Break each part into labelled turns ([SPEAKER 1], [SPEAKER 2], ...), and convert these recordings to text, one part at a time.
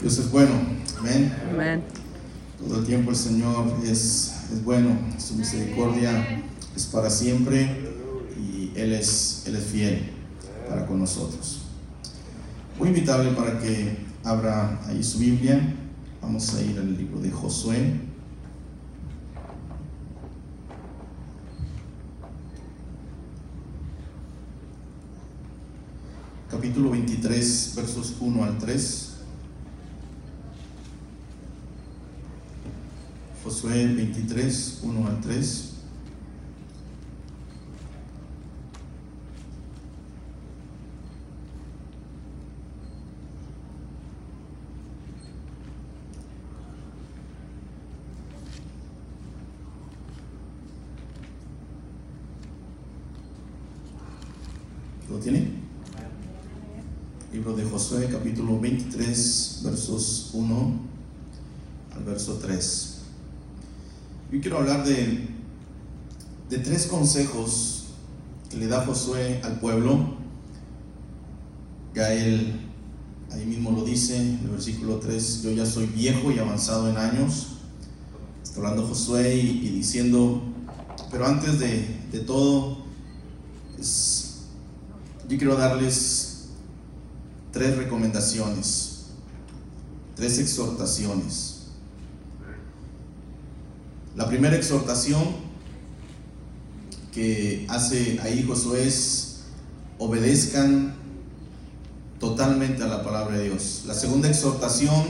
[SPEAKER 1] Dios es bueno, amén.
[SPEAKER 2] Amen.
[SPEAKER 1] Todo el tiempo el Señor es, es bueno, su misericordia es para siempre y Él es, Él es fiel para con nosotros. Voy a invitarle para que abra ahí su Biblia. Vamos a ir al libro de Josué. Capítulo 23, versos 1 al 3. Josué 23, 1 al 3. ¿Lo tiene? Libro de Josué, capítulo 23, versos 1 al verso 3. Yo quiero hablar de, de tres consejos que le da Josué al pueblo. Gael ahí mismo lo dice, en el versículo 3, yo ya soy viejo y avanzado en años. Está hablando Josué y, diciendo, pero antes de, de todo, es- yo quiero darles tres recomendaciones, tres exhortaciones. La primera exhortación que hace ahí Josué es obedezcan totalmente a la palabra de Dios. La segunda exhortación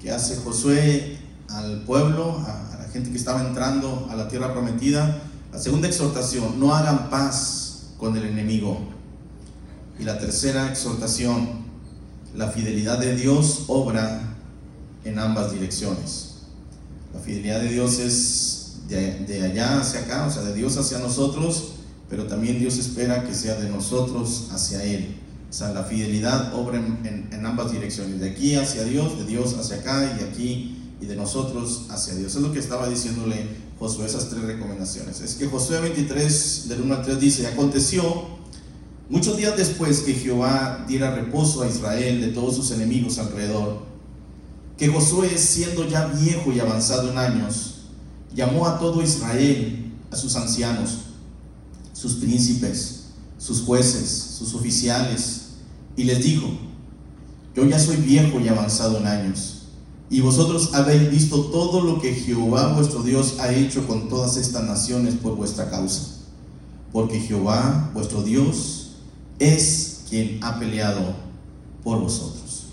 [SPEAKER 1] que hace Josué al pueblo, a, a la gente que estaba entrando a la tierra prometida, la segunda exhortación, no hagan paz con el enemigo. Y la tercera exhortación, la fidelidad de Dios obra en ambas direcciones. La fidelidad de Dios es de, de allá hacia acá, o sea, de Dios hacia nosotros, pero también Dios espera que sea de nosotros hacia Él. O sea, la fidelidad obra en, en- en ambas direcciones, de aquí hacia Dios, de Dios hacia acá y de aquí y de nosotros hacia Dios. Es lo que estaba diciéndole Josué, esas tres recomendaciones. Es que Josué 23, del 1 al 3 dice, aconteció muchos días después que Jehová diera reposo a Israel de todos sus enemigos alrededor, que Josué, siendo ya viejo y avanzado en años, llamó a todo Israel, a sus ancianos, sus príncipes, sus jueces, sus oficiales, y les dijo, yo ya soy viejo y avanzado en años, y vosotros habéis visto todo lo que Jehová vuestro Dios ha hecho con todas estas naciones por vuestra causa, porque Jehová vuestro Dios es quien ha peleado por vosotros.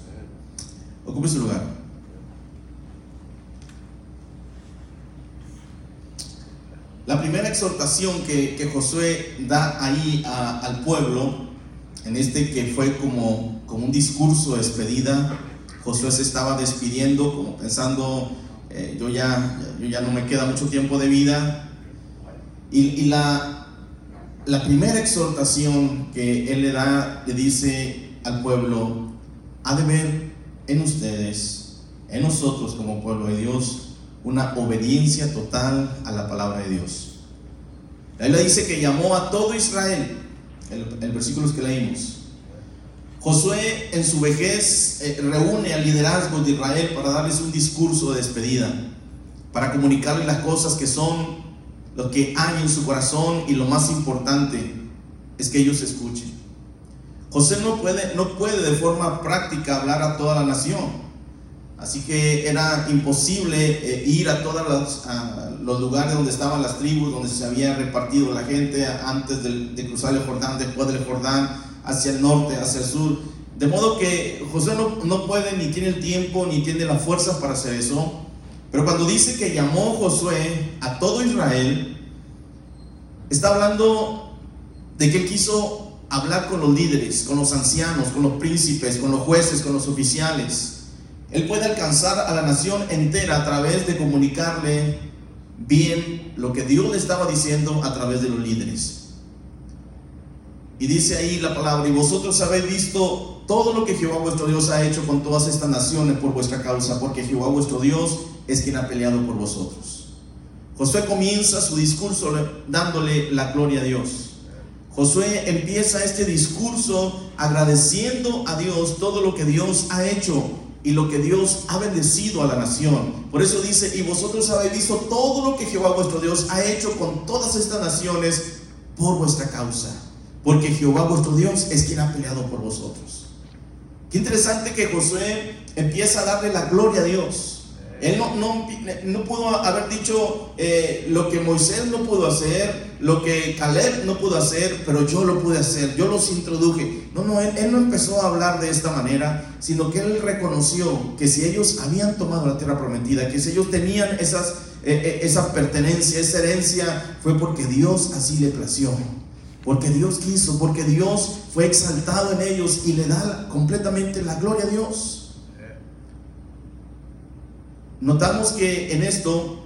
[SPEAKER 1] Ocupe su lugar. La primera exhortación que, que Josué da ahí al pueblo, en este que fue como, como un discurso de despedida, Josué se estaba despidiendo, como pensando, eh, yo, ya, yo ya no me queda mucho tiempo de vida. Y, y la, la primera exhortación que él le da, le dice al pueblo, ha de ver en ustedes, en nosotros como pueblo de Dios, una obediencia total a la palabra de Dios. Él le dice que llamó a todo Israel, el, el versículo que leímos. Josué en su vejez eh, reúne al liderazgo de Israel para darles un discurso de despedida, para comunicarles las cosas que son lo que hay en su corazón y lo más importante es que ellos escuchen. José no puede, no puede de forma práctica hablar a toda la nación. Así que era imposible eh, ir a todos los, lugares donde estaban las tribus, donde se había repartido la gente antes de, cruzar el Jordán, después del Jordán, hacia el norte, hacia el sur. De modo que José no, no puede, ni tiene el tiempo, ni tiene la fuerza para hacer eso. Pero cuando dice que llamó Josué a todo Israel, está hablando de que él quiso hablar con los líderes, con los ancianos, con los príncipes, con los jueces, con los oficiales. Él puede alcanzar a la nación entera a través de comunicarle bien lo que Dios le estaba diciendo a través de los líderes. Y dice ahí la palabra, y vosotros habéis visto todo lo que Jehová vuestro Dios ha hecho con todas estas naciones por vuestra causa, porque Jehová vuestro Dios es quien ha peleado por vosotros. Josué comienza su discurso dándole la gloria a Dios. Josué empieza este discurso agradeciendo a Dios todo lo que Dios ha hecho y lo que Dios ha bendecido a la nación. Por eso dice, y vosotros habéis visto todo lo que Jehová vuestro Dios ha hecho con todas estas naciones por vuestra causa. Porque Jehová vuestro Dios es quien ha peleado por vosotros. Qué interesante que Josué empieza a darle la gloria a Dios. Él no, no, pudo haber dicho eh, lo que Moisés no pudo hacer, lo que Caleb no pudo hacer, pero yo lo pude hacer, yo los introduje. No, no, él, no empezó a hablar de esta manera, sino que él reconoció que si ellos habían tomado la tierra prometida, que si ellos tenían esas, eh, eh, esa pertenencia, esa herencia, fue porque Dios así le plació. Porque Dios quiso, porque Dios fue exaltado en ellos y le da completamente la gloria a Dios. Notamos que en esto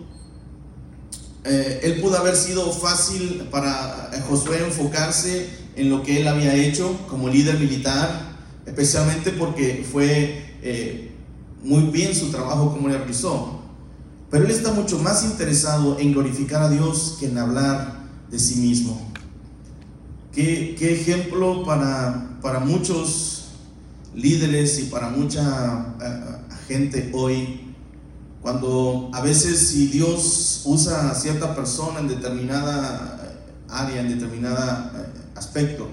[SPEAKER 1] eh, él pudo haber sido fácil para Josué enfocarse en lo que él había hecho como líder militar, especialmente porque fue eh, muy bien su trabajo como le realizó. Pero él está mucho más interesado en glorificar a Dios que en hablar de sí mismo. Qué, qué ejemplo para, para muchos líderes y para mucha eh, gente hoy cuando a veces si Dios usa a cierta persona en determinada área, en determinado eh, aspecto,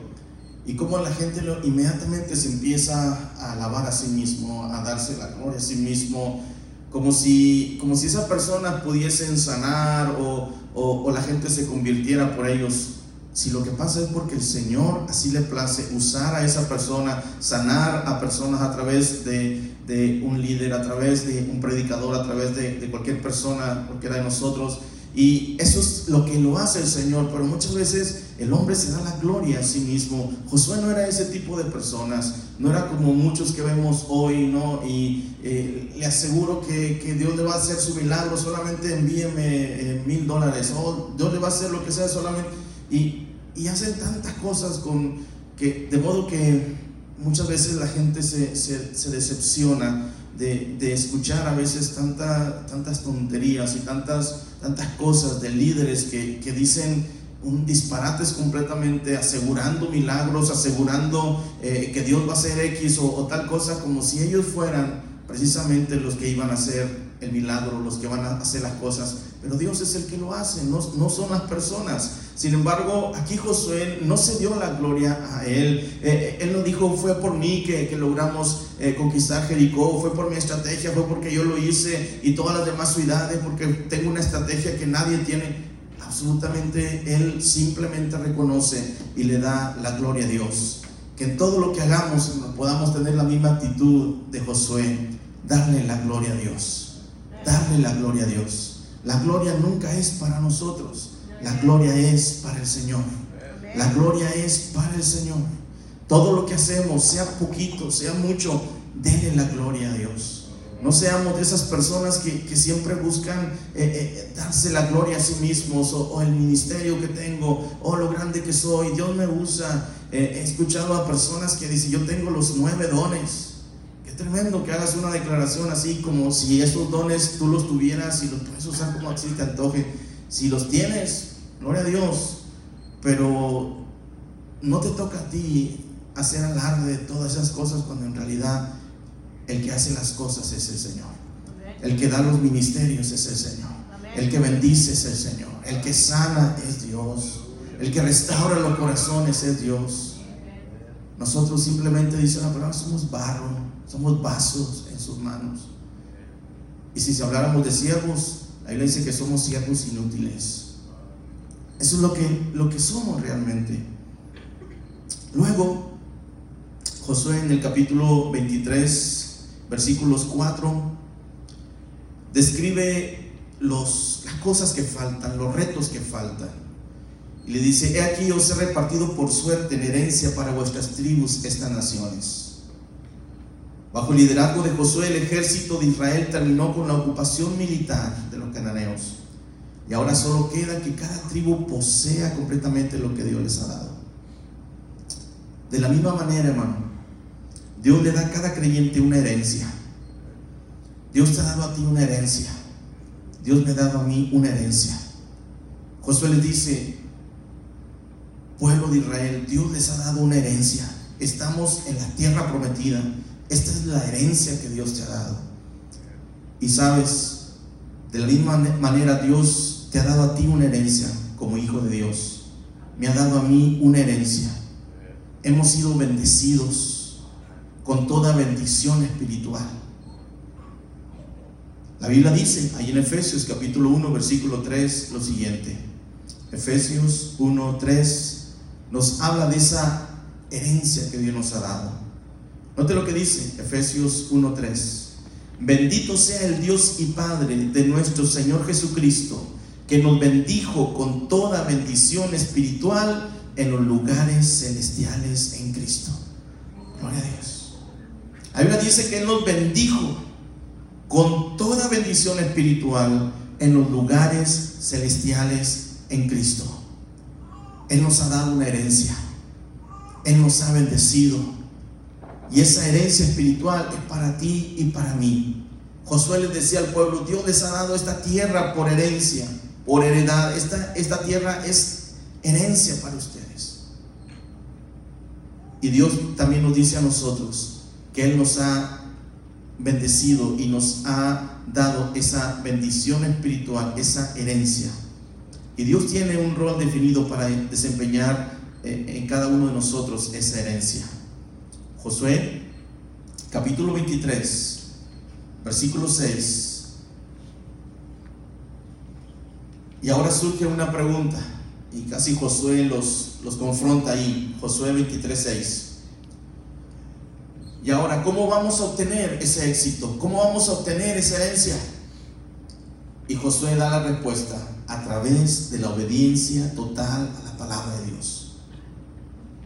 [SPEAKER 1] y como la gente inmediatamente se empieza a alabar a sí mismo, a darse la gloria a sí mismo, como si, como si esa persona pudiese sanar o, o la gente se convirtiera por ellos si lo que pasa es porque el Señor así le place usar a esa persona, sanar a personas a través de, un líder, a través de un predicador, a través de, de, cualquier persona, cualquiera de nosotros. Y eso es lo que lo hace el Señor, pero muchas veces el hombre se da la gloria a sí mismo. Josué no era ese tipo de personas, no era como muchos que vemos hoy, ¿no? Y eh, le aseguro que, que, Dios le va a hacer su milagro, solamente envíeme eh, mil dólares, o Dios le va a hacer lo que sea solamente y, hacen tantas cosas con que, de modo que muchas veces la gente se, decepciona de, escuchar a veces tanta, tantas tonterías y tantas, tantas cosas de líderes que, dicen un disparates completamente, asegurando milagros, asegurando eh, que Dios va a hacer X o, o, tal cosa, como si ellos fueran precisamente los que iban a hacer el milagro, los que van a hacer las cosas, pero Dios es el que lo hace, no, son las personas. Sin embargo, aquí Josué no se dio la gloria a él. Eh, eh, él no dijo, fue por mí que, que logramos eh, conquistar Jericó, fue por mi estrategia, fue porque yo lo hice y todas las demás ciudades, porque tengo una estrategia que nadie tiene. Absolutamente, él simplemente reconoce y le da la gloria a Dios. Que en todo lo que hagamos podamos tener la misma actitud de Josué, darle la gloria a Dios darle la gloria a Dios. La gloria nunca es para nosotros, la gloria es para el Señor. La gloria es para el Señor. Todo lo que hacemos, sea poquito, sea mucho, denle la gloria a Dios. No seamos de esas personas que, siempre buscan eh, eh, darse la gloria a sí mismos o, el ministerio que tengo o lo grande que soy. Dios me usa. Eh, he escuchado a personas que dicen, yo tengo los nueve dones tremendo que hagas una declaración así como si esos dones tú los tuvieras y los puedes usar como así te antoje. Si los tienes, gloria a Dios, pero no te toca a ti hacer alarde de todas esas cosas cuando en realidad el que hace las cosas es el Señor. El que da los ministerios es el Señor. El que bendice es el Señor. El que sana es Dios. El que restaura los corazones es Dios. Nosotros simplemente, dice la palabra, somos barro somos vasos en sus manos. Y si habláramos de siervos, ahí le dice que somos siervos inútiles. Eso es lo que, lo que somos realmente. Luego, Josué en el capítulo 23, versículos 4, describe las cosas que faltan, los retos que faltan. Y le dice, he aquí os he repartido por suerte en herencia para vuestras tribus estas naciones Bajo el liderazgo de Josué, el ejército de Israel terminó con la ocupación militar de los cananeos. Y ahora solo queda que cada tribu posea completamente lo que Dios les ha dado. De la misma manera, hermano, Dios le da a cada creyente una herencia. Dios te ha dado a ti una herencia. Dios me ha dado a mí una herencia. Josué les dice, pueblo de Israel, Dios les ha dado una herencia. Estamos en la tierra prometida. Esta es la herencia que Dios te ha dado. Y sabes, de la misma manera Dios te ha dado a ti una herencia como hijo de Dios. Me ha dado a mí una herencia. Hemos sido bendecidos con toda bendición espiritual. La Biblia dice ahí en Efesios capítulo 1 versículo 3 lo siguiente. Efesios 1, 3 nos habla de esa herencia que Dios nos ha dado. Note lo que dice Efesios 1, 3. Bendito sea el Dios y Padre de nuestro Señor Jesucristo, que nos bendijo con toda bendición espiritual en los lugares celestiales en Cristo. Gloria a Dios. Biblia dice que Él nos bendijo con toda bendición espiritual en los lugares celestiales en Cristo. Él nos ha dado una herencia. Él nos ha bendecido. Y esa herencia espiritual es para ti y para mí. Josué les decía al pueblo, Dios les ha dado esta tierra por herencia, por heredad. Esta, esta tierra es herencia para ustedes. Y Dios también nos dice a nosotros que Él nos ha bendecido y nos ha dado esa bendición espiritual, esa herencia. Y Dios tiene un rol definido para desempeñar eh, en cada uno de nosotros esa herencia. Josué, capítulo 23, versículo 6. Y ahora surge una pregunta, y casi Josué los, los confronta ahí, Josué 23, 6. Y ahora, ¿cómo vamos a obtener ese éxito? ¿Cómo vamos a obtener esa herencia? Y Josué da la respuesta a través de la obediencia total a la palabra de Dios.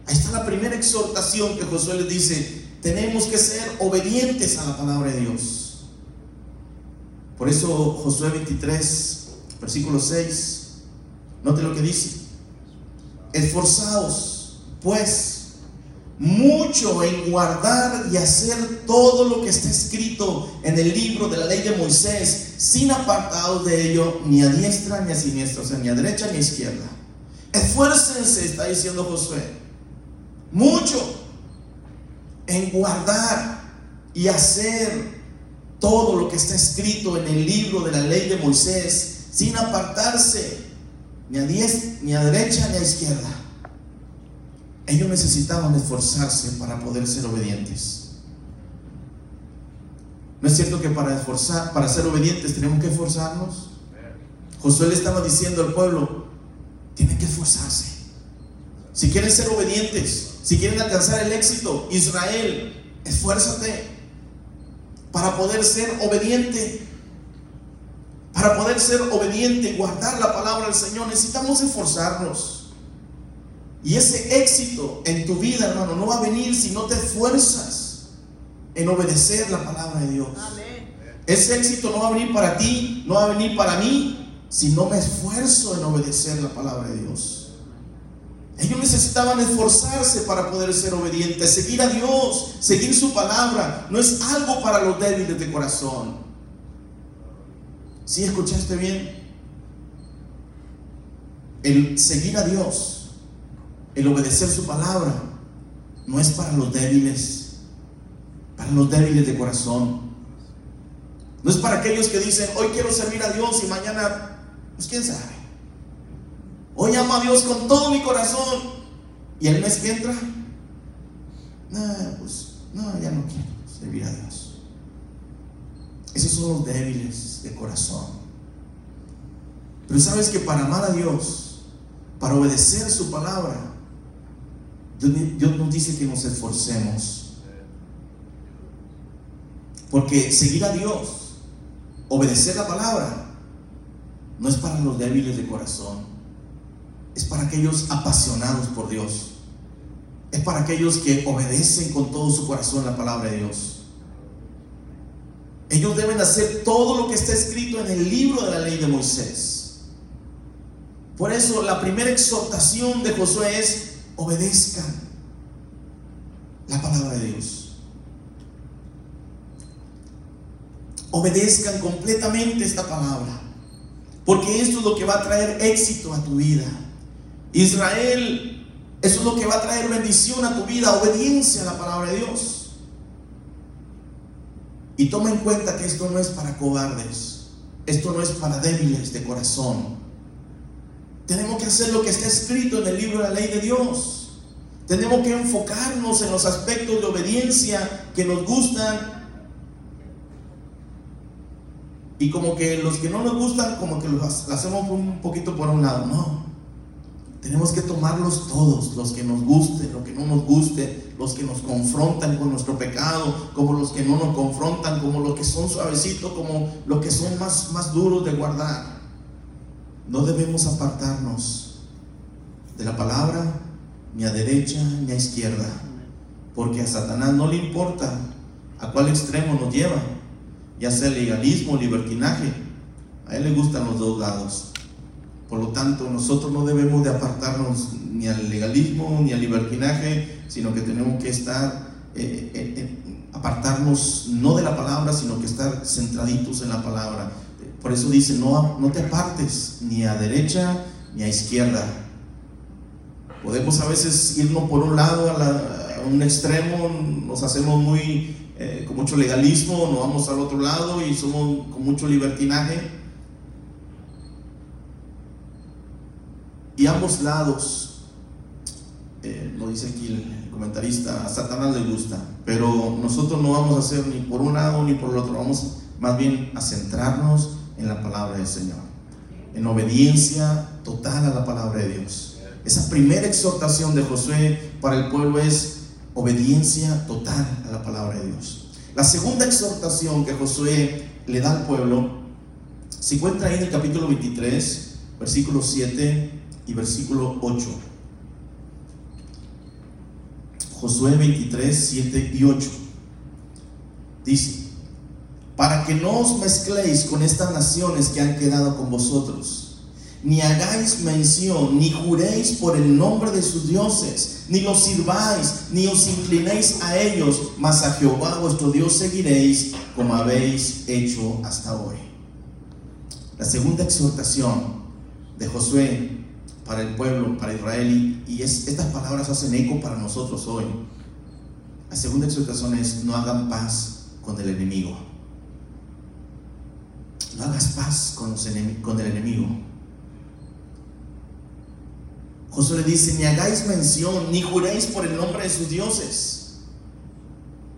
[SPEAKER 1] Ahí está la primera exhortación que Josué les dice, tenemos que ser obedientes a la palabra de Dios. Por eso Josué 23, versículo 6, note lo que dice, esforzaos pues mucho en guardar y hacer todo lo que está escrito en el libro de la ley de Moisés, sin apartados de ello, ni a diestra ni a siniestra, o sea, ni a derecha ni a izquierda. Esfuércense, está diciendo Josué, mucho en guardar y hacer todo lo que está escrito en el libro de la ley de Moisés, sin apartarse ni a diestra, ni a derecha ni a izquierda ellos necesitaban esforzarse para poder ser obedientes. ¿No es cierto que para esforzar, para ser obedientes tenemos que esforzarnos? Josué le estaba diciendo al pueblo, tienen que esforzarse. Si quieren ser obedientes, si quieren alcanzar el éxito, Israel, esfuérzate para poder ser obediente. Para poder ser obediente guardar la palabra del Señor, necesitamos esforzarnos. Y ese éxito en tu vida, hermano, no va a venir si no te esfuerzas en obedecer la palabra de Dios. Ese éxito no va a venir para ti, no va a venir para mí, si no me esfuerzo en obedecer la palabra de Dios. Ellos necesitaban esforzarse para poder ser obedientes, seguir a Dios, seguir su palabra. No es algo para los débiles de corazón. ¿Sí escuchaste bien? El seguir a Dios el obedecer su palabra no es para los débiles, para los débiles de corazón. No es para aquellos que dicen, hoy quiero servir a Dios y mañana, pues quién sabe. Hoy amo a Dios con todo mi corazón y el mes que entra, no, pues no, ya no quiero servir a Dios. Esos son los débiles de corazón. Pero sabes que para amar a Dios, para obedecer su palabra, Dios nos dice que nos esforcemos. Porque seguir a Dios, obedecer la palabra, no es para los débiles de corazón. Es para aquellos apasionados por Dios. Es para aquellos que obedecen con todo su corazón la palabra de Dios. Ellos deben hacer todo lo que está escrito en el libro de la ley de Moisés. Por eso la primera exhortación de Josué es obedezcan la palabra de Dios. Obedezcan completamente esta palabra. Porque esto es lo que va a traer éxito a tu vida. Israel, eso es lo que va a traer bendición a tu vida, obediencia a la palabra de Dios. Y toma en cuenta que esto no es para cobardes, esto no es para débiles de corazón. Tenemos que hacer lo que está escrito en el libro de la ley de Dios. Tenemos que enfocarnos en los aspectos de obediencia que nos gustan y como que los que no nos gustan, como que los hacemos un poquito por un lado. No. Tenemos que tomarlos todos, los que nos guste, los que no nos guste, los que nos confrontan con nuestro pecado, como los que no nos confrontan, como los que son suavecitos, como los que son más, más duros de guardar. No debemos apartarnos de la palabra ni a derecha ni a izquierda, porque a Satanás no le importa a cuál extremo nos lleva ya sea legalismo o libertinaje. A él le gustan los dos lados. Por lo tanto, nosotros no debemos de apartarnos ni al legalismo ni al libertinaje, sino que tenemos que estar, eh, eh, eh, apartarnos no de la palabra, sino que estar centraditos en la palabra. Por eso dice, no, no te apartes ni a derecha ni a izquierda. Podemos a veces irnos por un lado, a un extremo, nos hacemos muy eh, con mucho legalismo, nos vamos al otro lado y somos con mucho libertinaje. Y ambos lados, eh, lo dice aquí el comentarista, a Satanás le gusta, pero nosotros no vamos a hacer ni por un lado ni por el otro, vamos más bien a centrarnos en la palabra del Señor, en obediencia total a la palabra de Dios. Esa primera exhortación de Josué para el pueblo es obediencia total a la palabra de Dios. La segunda exhortación que Josué le da al pueblo se encuentra ahí en el capítulo 23, versículo 7 y versículo 8. Josué 23, 7 y 8. Dice, para que no os mezcléis con estas naciones que han quedado con vosotros ni hagáis mención, ni juréis por el nombre de sus dioses, ni los sirváis, ni os inclinéis a ellos, mas a Jehová vuestro Dios seguiréis como habéis hecho hasta hoy. La segunda exhortación de Josué para el pueblo, para Israel, y estas palabras hacen eco para nosotros hoy. La segunda exhortación es, no hagan paz con el enemigo. No hagas paz con, con el enemigo. Josué le dice, ni hagáis mención, ni juréis por el nombre de sus dioses.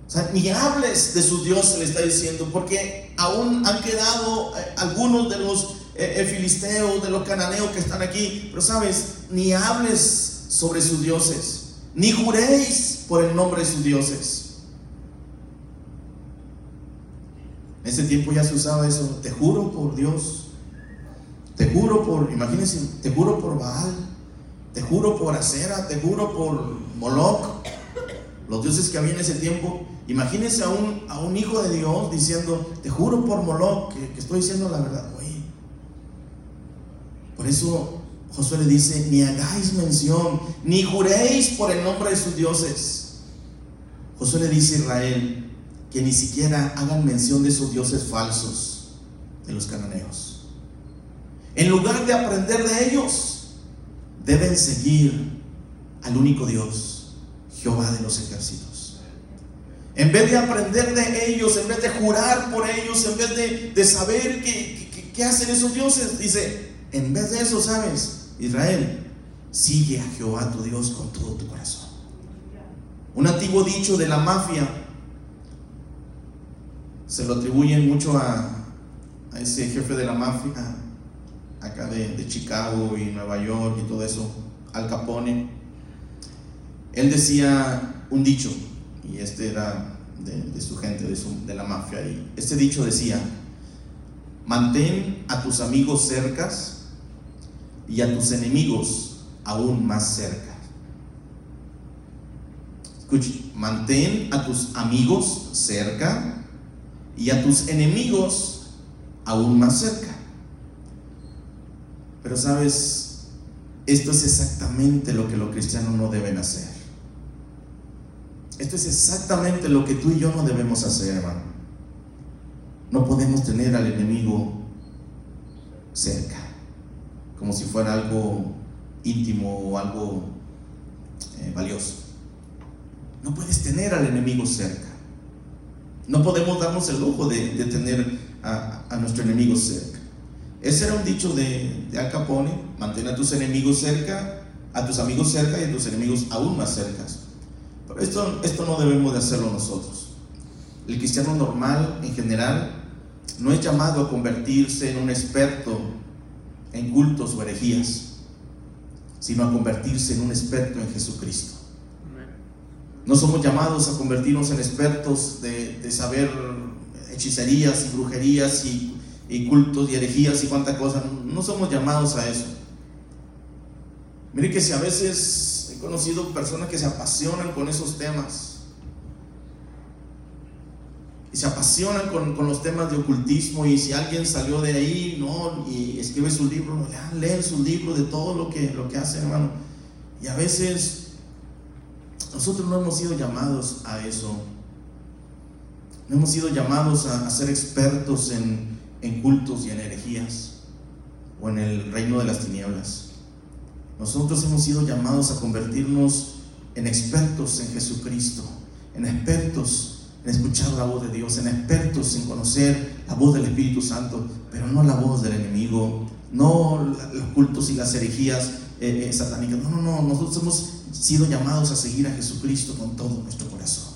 [SPEAKER 1] O sea, ni hables de sus dioses, le está diciendo, porque aún han quedado eh, algunos de los eh, eh, filisteos, de los cananeos que están aquí, pero sabes, ni hables sobre sus dioses, ni juréis por el nombre de sus dioses. Ese tiempo ya se usaba eso, te juro por Dios, te juro por, imagínense, te juro por Baal, te juro por Acera, te juro por Moloch, los dioses que había en ese tiempo. Imagínense a un, a un hijo de Dios diciendo, te juro por Moloch que, que estoy diciendo la verdad. Por eso Josué le dice, ni hagáis mención, ni juréis por el nombre de sus dioses. Josué le dice a Israel que ni siquiera hagan mención de esos dioses falsos de los cananeos. En lugar de aprender de ellos, deben seguir al único Dios, Jehová de los ejércitos. En vez de aprender de ellos, en vez de jurar por ellos, en vez de, saber qué, qué hacen esos dioses, dice, en vez de eso, ¿sabes? Israel, sigue a Jehová tu Dios con todo tu corazón. Un antiguo dicho de la mafia se lo atribuyen mucho a, ese jefe de la mafia, acá de, Chicago y Nueva York y todo eso, Al Capone, él decía un dicho, y este era de, su gente, de, de la mafia, y este dicho decía, mantén a tus amigos cercas y a tus enemigos aún más cerca. Escuche, mantén a tus amigos cerca y a tus enemigos aún más cerca. Pero sabes, esto es exactamente lo que los cristianos no deben hacer. Esto es exactamente lo que tú y yo no debemos hacer, hermano. No podemos tener al enemigo cerca. como si fuera algo íntimo o algo eh, valioso. No puedes tener al enemigo cerca. No podemos darnos el lujo de, tener a, nuestro enemigo cerca. Ese era un dicho de, de Al Capone, mantén a tus enemigos cerca, a tus amigos cerca y a tus enemigos aún más cerca. Pero esto, esto no debemos de hacerlo nosotros. El cristiano normal en general no es llamado a convertirse en un experto en cultos o herejías, sino a convertirse en un experto en Jesucristo. No somos llamados a convertirnos en expertos de, saber hechicerías y brujerías y, cultos y herejías y cuánta cosa. No somos llamados a eso. Mire que si a veces he conocido personas que se apasionan con esos temas, y se apasionan con, los temas de ocultismo y si alguien salió de ahí, no, y escribe su libro, leen su libro de todo lo que, lo que hace, hermano. Y a veces nosotros no hemos sido llamados a eso. No hemos sido llamados a, ser expertos en, en cultos y en herejías o en el reino de las tinieblas. Nosotros hemos sido llamados a convertirnos en expertos en Jesucristo, en expertos en escuchar la voz de Dios, en expertos en conocer la voz del Espíritu Santo, pero no la voz del enemigo, no los cultos y las herejías eh, eh, satánicas. No, no, no, nosotros hemos sido llamados a seguir a Jesucristo con todo nuestro corazón.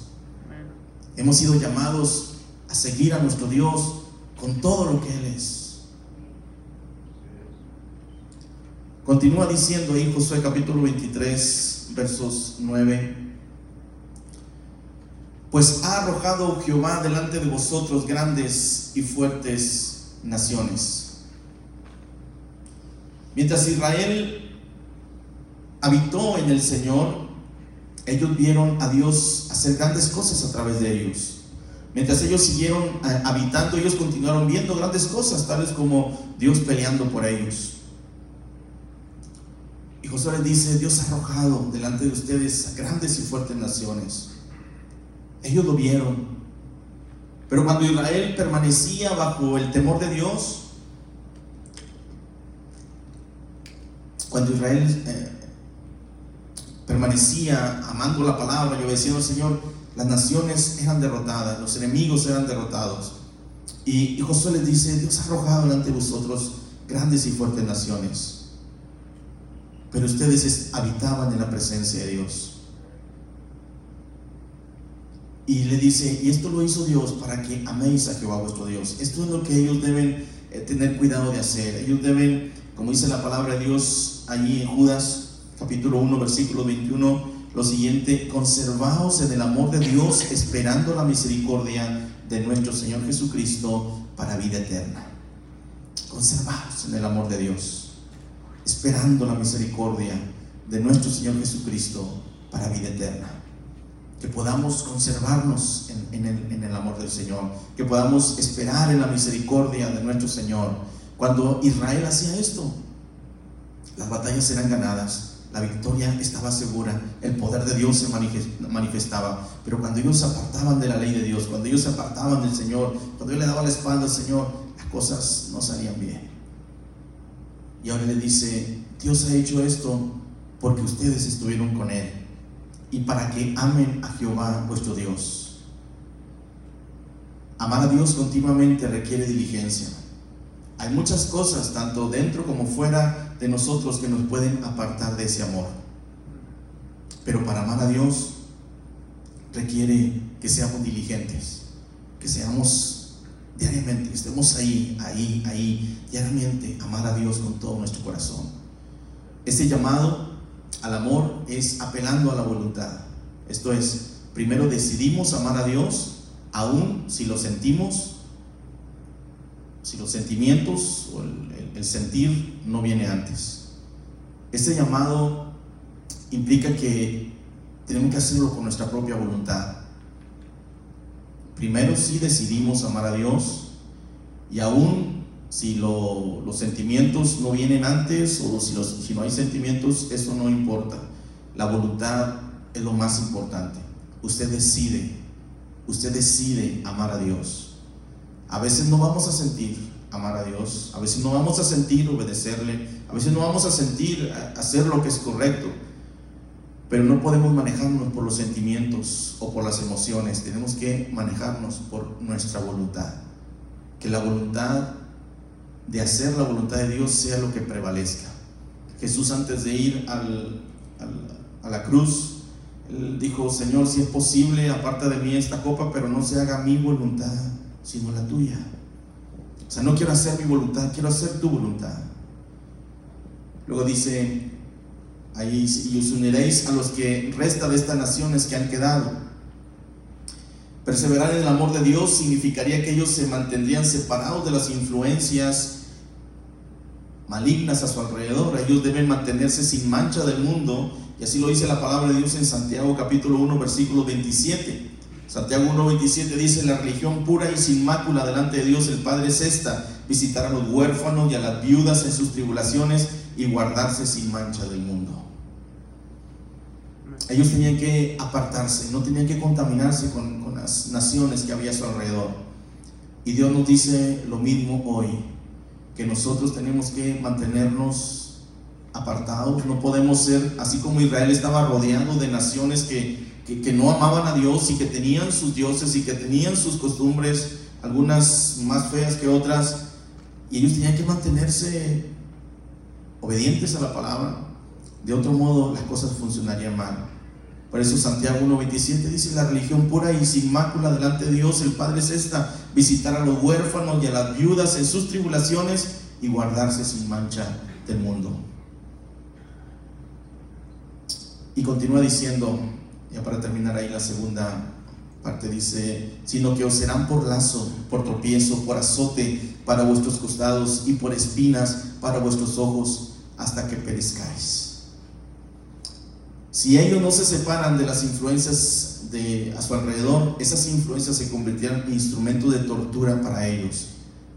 [SPEAKER 1] Hemos sido llamados a seguir a nuestro Dios con todo lo que Él es. Continúa diciendo ahí Josué capítulo 23, versos 9 pues ha arrojado Jehová delante de vosotros grandes y fuertes naciones. Mientras Israel habitó en el Señor, ellos vieron a Dios hacer grandes cosas a través de ellos. Mientras ellos siguieron habitando, ellos continuaron viendo grandes cosas, tales como Dios peleando por ellos. Y Josué les dice, Dios ha arrojado delante de ustedes grandes y fuertes naciones. Ellos lo vieron. Pero cuando Israel permanecía bajo el temor de Dios, cuando Israel eh, permanecía amando la palabra y obedeciendo al Señor, las naciones eran derrotadas, los enemigos eran derrotados. Y, y Josué les dice, Dios ha arrojado delante de vosotros grandes y fuertes naciones. Pero ustedes habitaban en la presencia de Dios. Y le dice, y esto lo hizo Dios para que améis a Jehová vuestro Dios. Esto es lo que ellos deben eh, tener cuidado de hacer. Ellos deben, como dice la palabra de Dios allí en Judas, capítulo 1, versículo 21, lo siguiente, conservaos en el amor de Dios, esperando la misericordia de nuestro Señor Jesucristo para vida eterna. Conservaos en el amor de Dios, esperando la misericordia de nuestro Señor Jesucristo para vida eterna que podamos conservarnos en, el, amor del Señor, que podamos esperar en la misericordia de nuestro Señor. Cuando Israel hacía esto, las batallas eran ganadas, la victoria estaba segura, el poder de Dios se manifestaba. Pero cuando ellos se apartaban de la ley de Dios, cuando ellos se apartaban del Señor, cuando ellos le daban la espalda al Señor, las cosas no salían bien. Y ahora le dice, Dios ha hecho esto porque ustedes estuvieron con Él y para que amen a Jehová vuestro Dios. Amar a Dios continuamente requiere diligencia. Hay muchas cosas, tanto dentro como fuera de nosotros, que nos pueden apartar de ese amor. Pero para amar a Dios requiere que seamos diligentes, que seamos diariamente, estemos ahí, ahí, ahí, diariamente, amar a Dios con todo nuestro corazón. Este llamado al amor es apelando a la voluntad. Esto es, primero decidimos amar a Dios, aun si lo sentimos, si los sentimientos o el, sentir no viene antes. Este llamado implica que tenemos que hacerlo con nuestra propia voluntad. Primero si decidimos amar a Dios y aún si los sentimientos no vienen antes o si no hay sentimientos, eso no importa. La voluntad es lo más importante. Usted decide, usted decide amar a Dios. A veces no vamos a sentir amar a Dios, a veces no vamos a sentir obedecerle, a veces no vamos a sentir hacer lo que es correcto, pero no podemos manejarnos por los sentimientos o por las emociones. Tenemos que manejarnos por nuestra voluntad. Que la voluntad de hacer la voluntad de Dios sea lo que prevalezca. Jesús antes de ir a la cruz, dijo, Señor, si es posible, aparta de mí esta copa, pero no se haga mi voluntad, sino la tuya. O sea, no quiero hacer mi voluntad, quiero hacer tu voluntad. Luego dice, ahí, y os uniréis a los que resta de estas naciones que han quedado. Perseverar en el amor de Dios significaría que ellos se mantendrían separados de las influencias malignas a su alrededor. Ellos deben mantenerse sin mancha del mundo. Y así lo dice la palabra de Dios en Santiago capítulo 1, versículo 27. Santiago 1, 27 dice, la religión pura y sin mácula delante de Dios el Padre es esta, visitar a los huérfanos y a las viudas en sus tribulaciones y guardarse sin mancha del mundo. Ellos tenían que apartarse, no tenían que contaminarse con, con las naciones que había a su alrededor. Y Dios nos dice lo mismo hoy que nosotros tenemos que mantenernos apartados, no podemos ser, así como Israel estaba rodeado de naciones que, no amaban a Dios y que tenían sus dioses y que tenían sus costumbres, algunas más feas que otras, y ellos tenían que mantenerse obedientes a la palabra. De otro modo, las cosas funcionarían mal. Por eso Santiago 1.27 dice, la religión pura y sin mácula delante de Dios, el Padre es esta, visitar a los huérfanos y a las viudas en sus tribulaciones y guardarse sin mancha del mundo. Y continúa diciendo, ya para terminar ahí la segunda parte, dice, sino que os serán por lazo, por tropiezo, por azote para vuestros costados y por espinas para vuestros ojos, hasta que perezcáis. Si ellos no se separan de las influencias de, a su alrededor, esas influencias se convertirán en instrumento de tortura para ellos,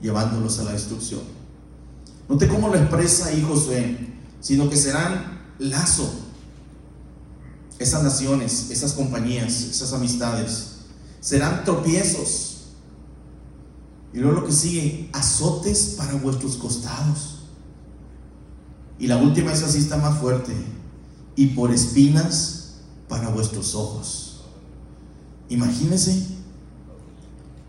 [SPEAKER 1] llevándolos a la destrucción. Note cómo lo expresa ahí Josué, sino que serán lazo. Esas naciones, esas compañías, esas amistades, serán tropiezos. Y luego lo que sigue, azotes para vuestros costados. Y la última es así, está más fuerte y por espinas para vuestros ojos. Imagínense,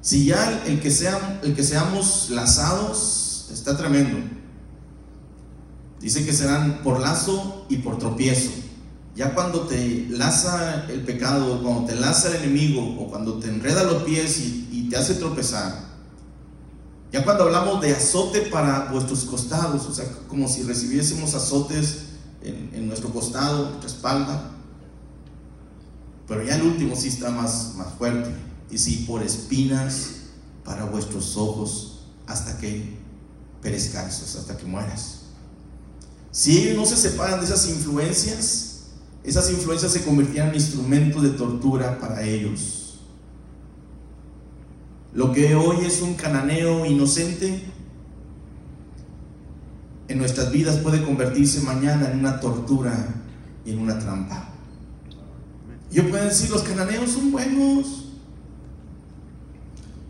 [SPEAKER 1] si ya el que, sea, el que seamos lazados está tremendo. Dice que serán por lazo y por tropiezo. Ya cuando te laza el pecado, cuando te laza el enemigo, o cuando te enreda los pies y, te hace tropezar, ya cuando hablamos de azote para vuestros costados, o sea, como si recibiésemos azotes en, nuestro costado, nuestra espalda. Pero ya el último sí está más, más fuerte. Y sí, por espinas para vuestros ojos hasta que perezcas, hasta que mueras. Si no se separan de esas influencias, esas influencias se convertirán en instrumentos de tortura para ellos. Lo que hoy es un cananeo inocente, en nuestras vidas puede convertirse mañana en una tortura y en una trampa. Yo puedo decir, los cananeos son buenos.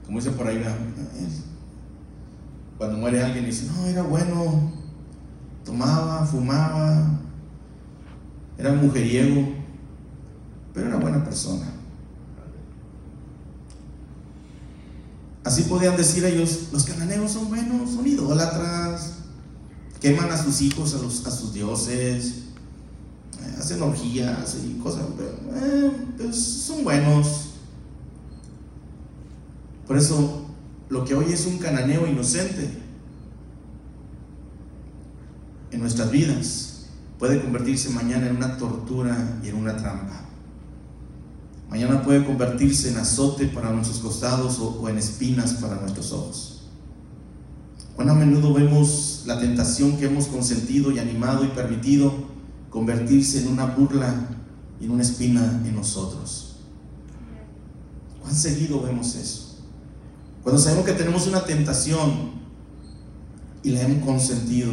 [SPEAKER 1] Como dice por ahí, cuando muere alguien dice, no, era bueno, tomaba, fumaba, era mujeriego, pero era buena persona. Así podían decir ellos, los cananeos son buenos, son idólatras, queman a sus hijos, a, sus dioses, eh, hacen orgías y cosas, pero, eh, pues, son buenos. Por eso, lo que hoy es un cananeo inocente en nuestras vidas puede convertirse mañana en una tortura y en una trampa. Mañana puede convertirse en azote para nuestros costados o, en espinas para nuestros ojos. Cuán a menudo vemos la tentación que hemos consentido y animado y permitido convertirse en una burla y en una espina en nosotros. Cuán seguido vemos eso. Cuando sabemos que tenemos una tentación y la hemos consentido,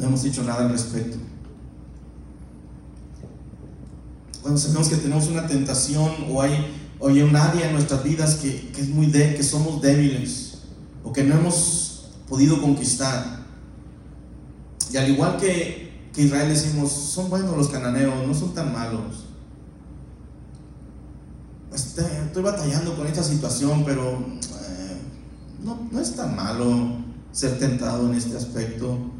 [SPEAKER 1] no hemos dicho nada al respecto. Cuando sabemos que tenemos una tentación o hay, o un área en nuestras vidas que, que es muy de, que somos débiles o que no hemos podido conquistar. Y al igual que, que Israel decimos, son buenos los cananeos, no son tan malos. Este, estoy batallando con esta situación, pero eh, no, no es tan malo ser tentado en este aspecto.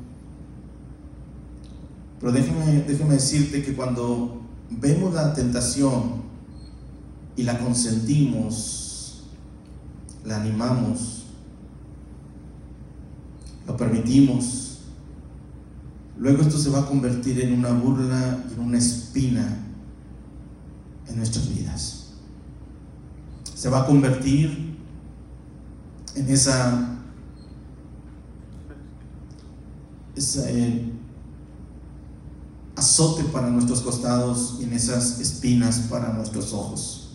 [SPEAKER 1] Pero déjame, déjame decirte que cuando vemos la tentación y la consentimos, la animamos, lo permitimos, luego esto se va a convertir en una burla y en una espina en nuestras vidas. Se va a convertir en esa, esa eh, azote para nuestros costados y en esas espinas para nuestros ojos.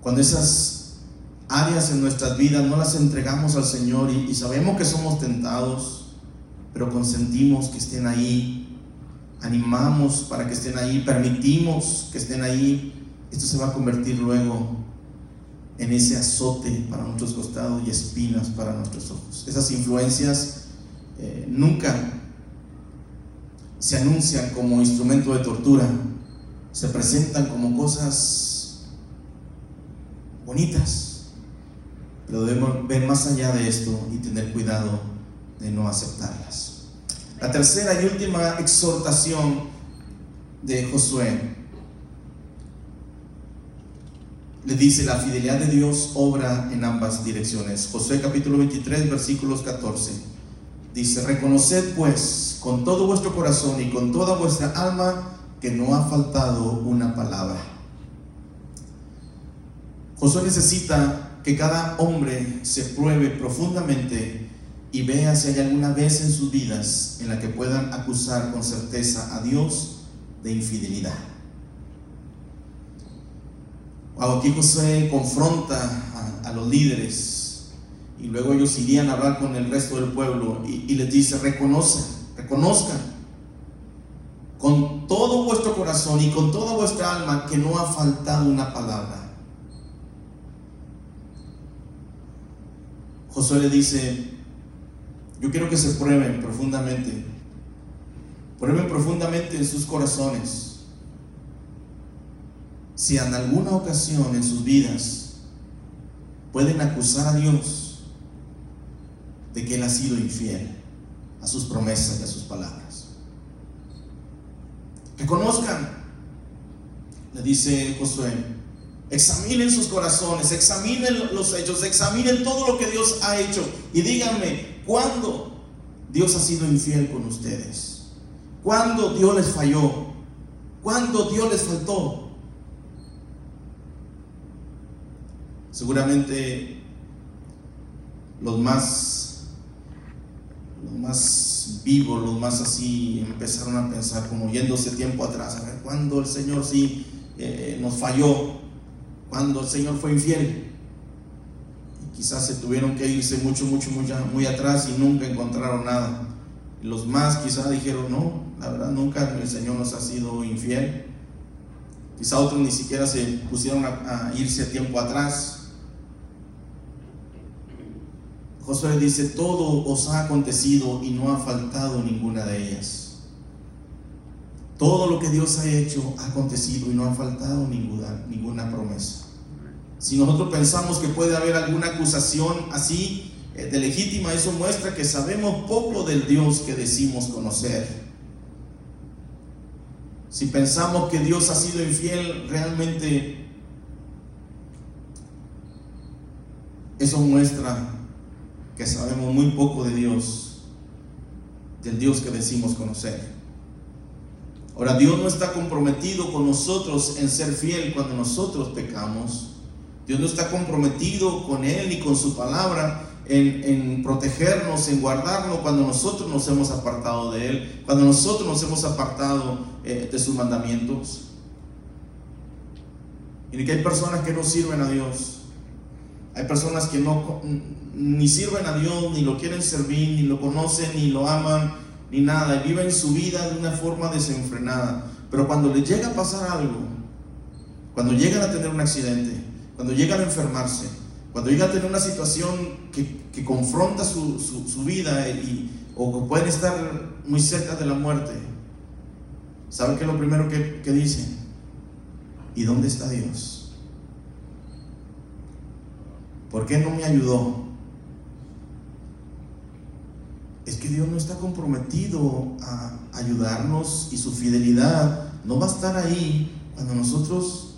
[SPEAKER 1] Cuando esas áreas en nuestras vidas no las entregamos al Señor y, sabemos que somos tentados, pero consentimos que estén ahí, animamos para que estén ahí, permitimos que estén ahí, esto se va a convertir luego en ese azote para nuestros costados y espinas para nuestros ojos. Esas influencias eh, nunca se anuncian como instrumento de tortura, se presentan como cosas bonitas, pero debemos ver más allá de esto y tener cuidado de no aceptarlas. La tercera y última exhortación de Josué le dice, la fidelidad de Dios obra en ambas direcciones. Josué capítulo 23, versículos 14. Dice, reconoced pues con todo vuestro corazón y con toda vuestra alma que no ha faltado una palabra. Josué necesita que cada hombre se pruebe profundamente y vea si hay alguna vez en sus vidas en la que puedan acusar con certeza a Dios de infidelidad. Aquí Josué confronta a los líderes y luego ellos irían a hablar con el resto del pueblo y, les dice, reconocen, reconozcan con todo vuestro corazón y con toda vuestra alma que no ha faltado una palabra. Josué le dice, yo quiero que se prueben profundamente, prueben profundamente en sus corazones si en alguna ocasión en sus vidas pueden acusar a Dios de que Él ha sido infiel a sus promesas y a sus palabras. Reconozcan, le dice Josué, examinen sus corazones, examinen los hechos, examinen todo lo que Dios ha hecho y díganme cuándo Dios ha sido infiel con ustedes, cuándo Dios les falló, cuándo Dios les faltó. Seguramente los más los más vivos, los más así, empezaron a pensar como yéndose tiempo atrás, a ver cuándo el Señor sí eh, nos falló, cuando el Señor fue infiel. Y quizás se tuvieron que irse mucho, mucho, muy, muy atrás y nunca encontraron nada. los más quizás dijeron, no, la verdad nunca el Señor nos ha sido infiel. Quizá otros ni siquiera se pusieron a, a irse tiempo atrás Josué dice, todo os ha acontecido y no ha faltado ninguna de ellas. Todo lo que Dios ha hecho ha acontecido y no ha faltado ninguna, ninguna promesa. Si nosotros pensamos que puede haber alguna acusación así eh, de legítima, eso muestra que sabemos poco del Dios que decimos conocer. Si pensamos que Dios ha sido infiel, realmente eso muestra que sabemos muy poco de Dios, del Dios que decimos conocer. Ahora, Dios no está comprometido con nosotros en ser fiel cuando nosotros pecamos. Dios no está comprometido con Él ni con su palabra en, protegernos, en guardarnos cuando nosotros nos hemos apartado de Él, cuando nosotros nos hemos apartado eh, de sus mandamientos. Y que hay personas que no sirven a Dios hay personas que no ni sirven a Dios, ni lo quieren servir, ni lo conocen, ni lo aman, ni nada, y viven su vida de una forma desenfrenada. Pero cuando les llega a pasar algo, cuando llegan a tener un accidente, cuando llegan a enfermarse, cuando llegan a tener una situación que, confronta su, vida y, o pueden estar muy cerca de la muerte, ¿saben qué es lo primero que, que dicen? ¿Y dónde está Dios? ¿Por qué no me ayudó? Es que Dios no está comprometido a ayudarnos y su fidelidad no va a estar ahí cuando nosotros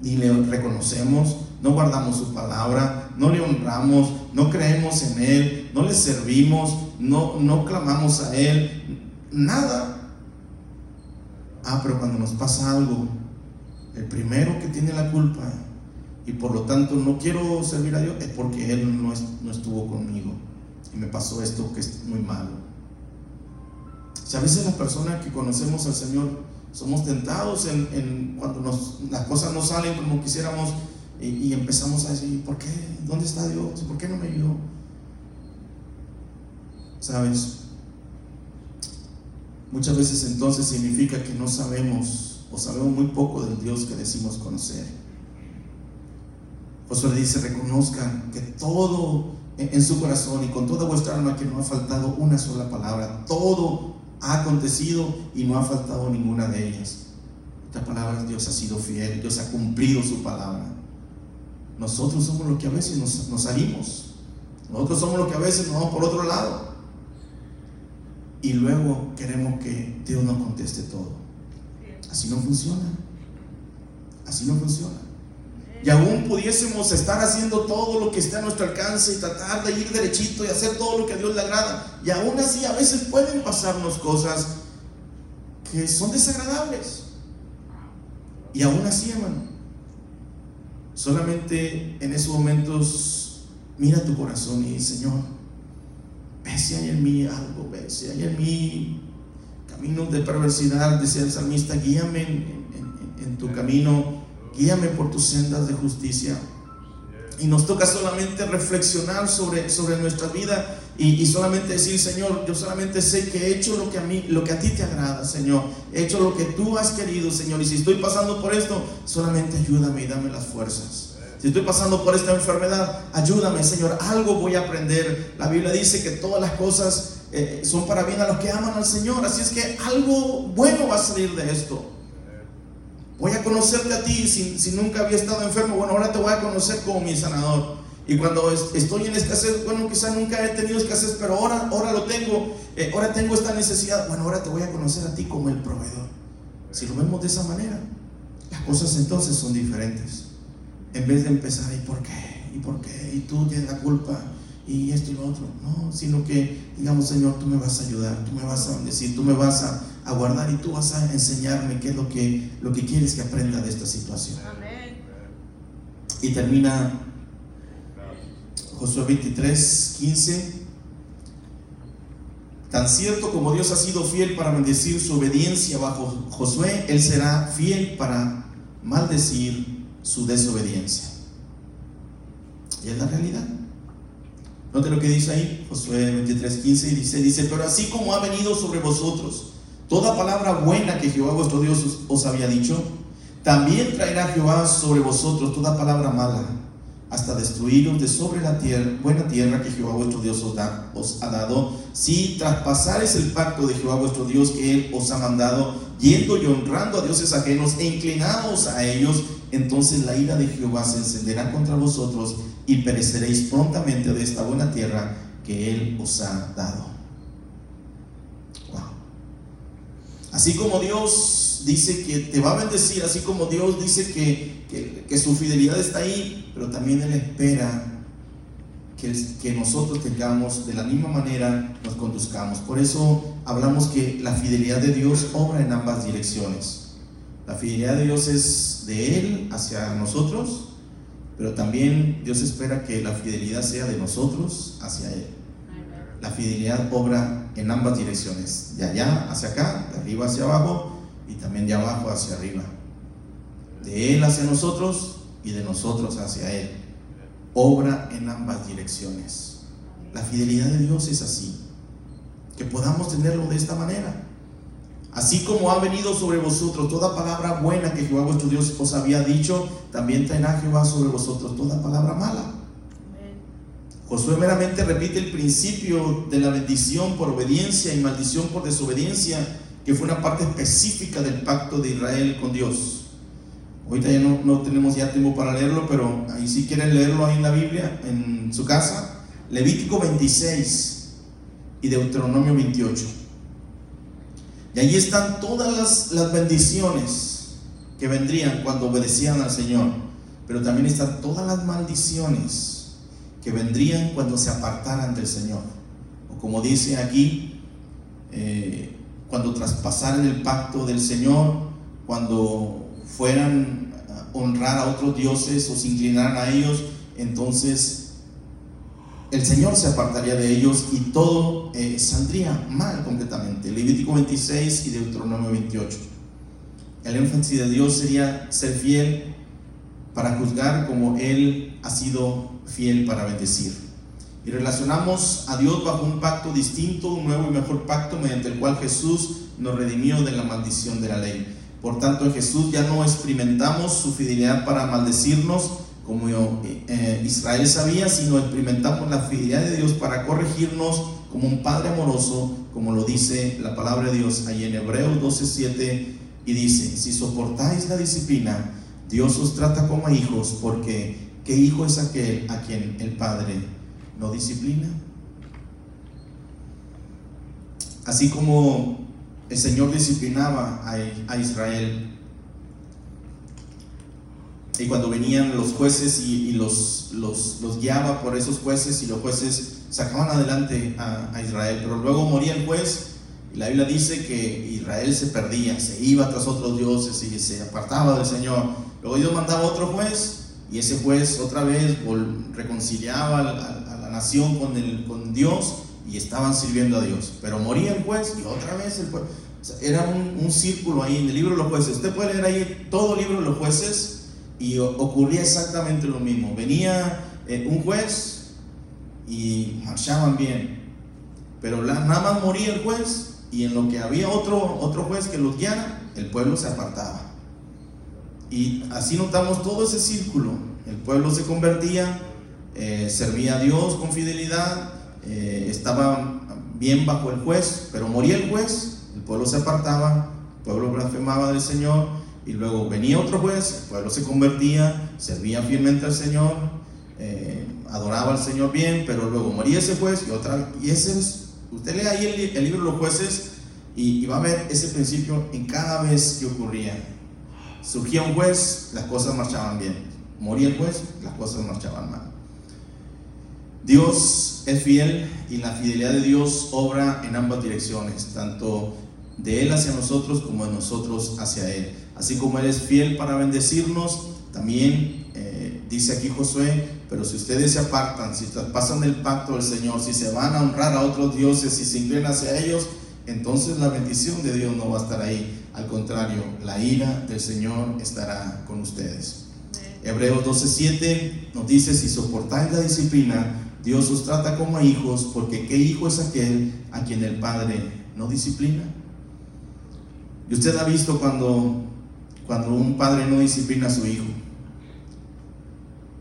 [SPEAKER 1] ni le reconocemos, no guardamos su palabra, no le honramos, no creemos en Él, no le servimos, no, no clamamos a Él, nada. Ah, pero cuando nos pasa algo, el primero que tiene la culpa y por lo tanto no quiero servir a Dios es porque Él no, estuvo conmigo y me pasó esto que es muy malo. Si a veces las personas que conocemos al Señor somos tentados en, cuando las cosas no salen como quisiéramos y, empezamos a decir, ¿por qué? ¿Dónde está Dios? ¿Por qué no me ayudó? ¿Sabes? Muchas veces entonces significa que no sabemos o sabemos muy poco del Dios que decimos conocer. Josué dice, reconozcan que todo en, su corazón y con toda vuestra alma que no ha faltado una sola palabra. Todo ha acontecido y no ha faltado ninguna de ellas. Esta palabra Dios ha sido fiel, Dios ha cumplido su palabra. Nosotros somos los que a veces nos, nos salimos. Nosotros somos los que a veces nos vamos por otro lado. Y luego queremos que Dios nos conteste todo. Así no funciona. Así no funciona y aún pudiésemos estar haciendo todo lo que esté a nuestro alcance y tratar de ir derechito y hacer todo lo que a Dios le agrada. Y aún así a veces pueden pasarnos cosas que son desagradables. Y aún así, hermano, solamente en esos momentos mira tu corazón y Señor, ve si hay en mí algo, ve si hay en mí caminos de perversidad, decía el salmista, guíame en tu camino guíame por tus sendas de justicia. Y nos toca solamente reflexionar sobre, sobre nuestra vida y, solamente decir, Señor, yo solamente sé que he hecho lo que a mí, lo que a ti te agrada, Señor. He hecho lo que tú has querido, Señor. Y si estoy pasando por esto, solamente ayúdame y dame las fuerzas. Si estoy pasando por esta enfermedad, ayúdame, Señor. Algo voy a aprender. La Biblia dice que todas las cosas eh, son para bien a los que aman al Señor. Así es que algo bueno va a salir de esto. Voy a conocerte a ti si, nunca había estado enfermo. Bueno, ahora te voy a conocer como mi sanador. Y cuando estoy en escasez, bueno, quizá nunca he tenido escasez, pero ahora, ahora lo tengo. Eh, ahora tengo esta necesidad. Bueno, ahora te voy a conocer a ti como el proveedor. Si lo vemos de esa manera, las cosas entonces son diferentes. En vez de empezar, ¿y por qué? ¿Y por qué? Y tú tienes la culpa y esto y lo otro. No, sino que digamos, Señor, tú me vas a ayudar, tú me vas a bendecir, tú me vas a, guardar y tú vas a enseñarme qué es lo que, lo que quieres que aprenda de esta situación. Y termina Josué 23, 15. Tan cierto como Dios ha sido fiel para bendecir su obediencia bajo Josué, Él será fiel para maldecir su desobediencia. Y es la realidad. Note lo que dice ahí, Josué 23, 15, y dice, dice, pero así como ha venido sobre vosotros toda palabra buena que Jehová vuestro Dios os, había dicho, también traerá Jehová sobre vosotros toda palabra mala, hasta destruiros de sobre la tierra, buena tierra que Jehová vuestro Dios os, da, os ha dado, si traspasares el pacto de Jehová vuestro Dios que Él os ha mandado, yendo y honrando a dioses ajenos e inclinados a ellos, entonces la ira de Jehová se encenderá contra vosotros y pereceréis prontamente de esta buena tierra que Él os ha dado. Así como Dios dice que te va a bendecir, así como Dios dice que, que, su fidelidad está ahí, pero también Él espera que, que nosotros tengamos de la misma manera, nos conduzcamos. Por eso hablamos que la fidelidad de Dios obra en ambas direcciones. La fidelidad de Dios es de Él hacia nosotros pero también Dios espera que la fidelidad sea de nosotros hacia Él. La fidelidad obra en ambas direcciones, de allá hacia acá, de arriba hacia abajo y también de abajo hacia arriba. De Él hacia nosotros y de nosotros hacia Él. Obra en ambas direcciones. La fidelidad de Dios es así. Que podamos tenerlo de esta manera. Así como ha venido sobre vosotros toda palabra buena que Jehová vuestro Dios os había dicho, también traerá Jehová sobre vosotros toda palabra mala. Josué meramente repite el principio de la bendición por obediencia y maldición por desobediencia, que fue una parte específica del pacto de Israel con Dios. Ahorita ya no, no tenemos ya tiempo para leerlo, pero ahí si quieren leerlo ahí en la Biblia, en su casa, Levítico 26 y Deuteronomio 28. Y allí están todas las, las bendiciones que vendrían cuando obedecían al Señor, pero también están todas las maldiciones que vendrían cuando se apartaran del Señor. O como dice aquí, eh, cuando traspasaran el pacto del Señor, cuando fueran a honrar a otros dioses o se inclinaran a ellos, entonces el Señor se apartaría de ellos y todo eh, saldría mal completamente. Levítico 26 y Deuteronomio 28. El énfasis de Dios sería ser fiel para juzgar como Él ha sido fiel para bendecir. Y relacionamos a Dios bajo un pacto distinto, un nuevo y mejor pacto mediante el cual Jesús nos redimió de la maldición de la ley. Por tanto, en Jesús ya no experimentamos su fidelidad para maldecirnos como eh, Israel sabía, sino experimentamos la fidelidad de Dios para corregirnos como un Padre amoroso, como lo dice la palabra de Dios ahí en Hebreos 12:7 y dice, si soportáis la disciplina, Dios os trata como hijos, porque ¿Qué hijo es aquel a quien el Padre no disciplina? Así como el Señor disciplinaba a, Israel, y cuando venían los jueces y, los, los, guiaba por esos jueces y los jueces sacaban adelante a, a, Israel, pero luego moría el juez y la Biblia dice que Israel se perdía, se iba tras otros dioses y se apartaba del Señor. Luego Dios mandaba otro juez y ese juez otra vez reconciliaba a, la nación con, el, con Dios y estaban sirviendo a Dios. Pero moría el juez y otra vez el juez. era un, círculo ahí en el libro de los jueces. Usted puede leer ahí todo el libro de los jueces y ocurría exactamente lo mismo. Venía eh, un juez y marchaban bien. Pero nada más moría el juez y en lo que había otro, otro juez que los guiara, el pueblo se apartaba. Y así notamos todo ese círculo. El pueblo se convertía, eh, servía a Dios con fidelidad, eh, estaba bien bajo el juez, pero moría el juez, el pueblo se apartaba, el pueblo blasfemaba del Señor, y luego venía otro juez, el pueblo se convertía, servía fielmente al Señor, eh, adoraba al Señor bien, pero luego moría ese juez y otra y ese es, usted lee ahí el, libro de los jueces y, y va a ver ese principio en cada vez que ocurría. Surgía un juez, las cosas marchaban bien. Moría el juez, las cosas marchaban mal. Dios es fiel y la fidelidad de Dios obra en ambas direcciones, tanto de Él hacia nosotros como de nosotros hacia Él. Así como Él es fiel para bendecirnos, también eh, dice aquí Josué, pero si ustedes se apartan, si pasan el pacto del Señor, si se van a honrar a otros dioses, si se inclinan hacia ellos, entonces la bendición de Dios no va a estar ahí. Al contrario, la ira del Señor estará con ustedes. Hebreos 12:7 nos dice, si soportáis la disciplina, Dios os trata como a hijos, porque ¿qué hijo es aquel a quien el Padre no disciplina? Y usted ha visto cuando, cuando un padre no disciplina a su hijo.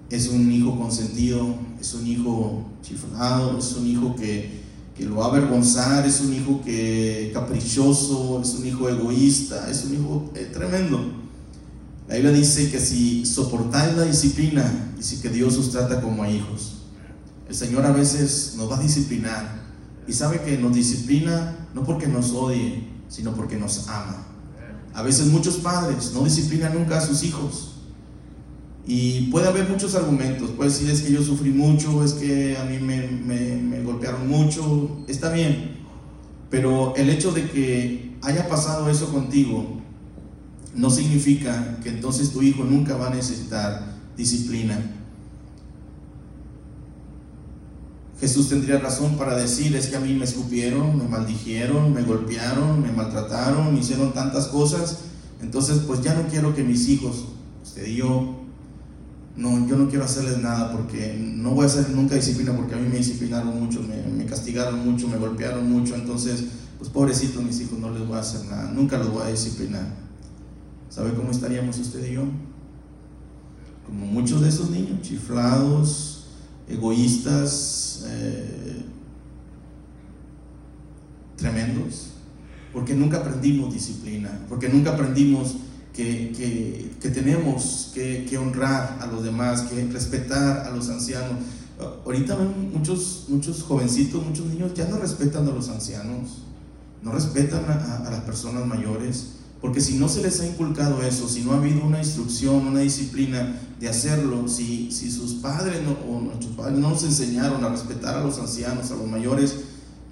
[SPEAKER 1] Es un hijo consentido, es un hijo chiflado, es un hijo que que lo va a avergonzar, es un hijo que caprichoso, es un hijo egoísta, es un hijo eh, tremendo. La Biblia dice que si soportáis la disciplina, dice que Dios os trata como a hijos. El Señor a veces nos va a disciplinar y sabe que nos disciplina no porque nos odie, sino porque nos ama. A veces muchos padres no disciplinan nunca a sus hijos. Y puede haber muchos argumentos, puede decir es que yo sufrí mucho, es que a mí me, golpearon mucho, está bien, pero el hecho de que haya pasado eso contigo no significa que entonces tu hijo nunca va a necesitar disciplina. Jesús tendría razón para decir, es que a mí me escupieron, me maldijeron, me golpearon, me maltrataron, me hicieron tantas cosas, entonces pues ya no quiero que mis hijos, usted y yo, no, yo no quiero hacerles nada porque no voy a hacer nunca disciplina porque a mí me disciplinaron mucho, me, castigaron mucho, me golpearon mucho, entonces, pues pobrecitos mis hijos, no les voy a hacer nada, nunca los voy a disciplinar. ¿Sabe cómo estaríamos usted y yo? Como muchos de esos niños, chiflados, egoístas, eh, tremendos, porque nunca aprendimos disciplina, porque nunca aprendimos que, tenemos que, que, honrar a los demás, que respetar a los ancianos. Ahorita ven muchos, muchos jovencitos, muchos niños ya no respetan a los ancianos, no respetan a, las personas mayores, porque si no se les ha inculcado eso, si no ha habido una instrucción, una disciplina de hacerlo, si, si sus padres o nuestros padres no nos enseñaron a respetar a los ancianos, a los mayores,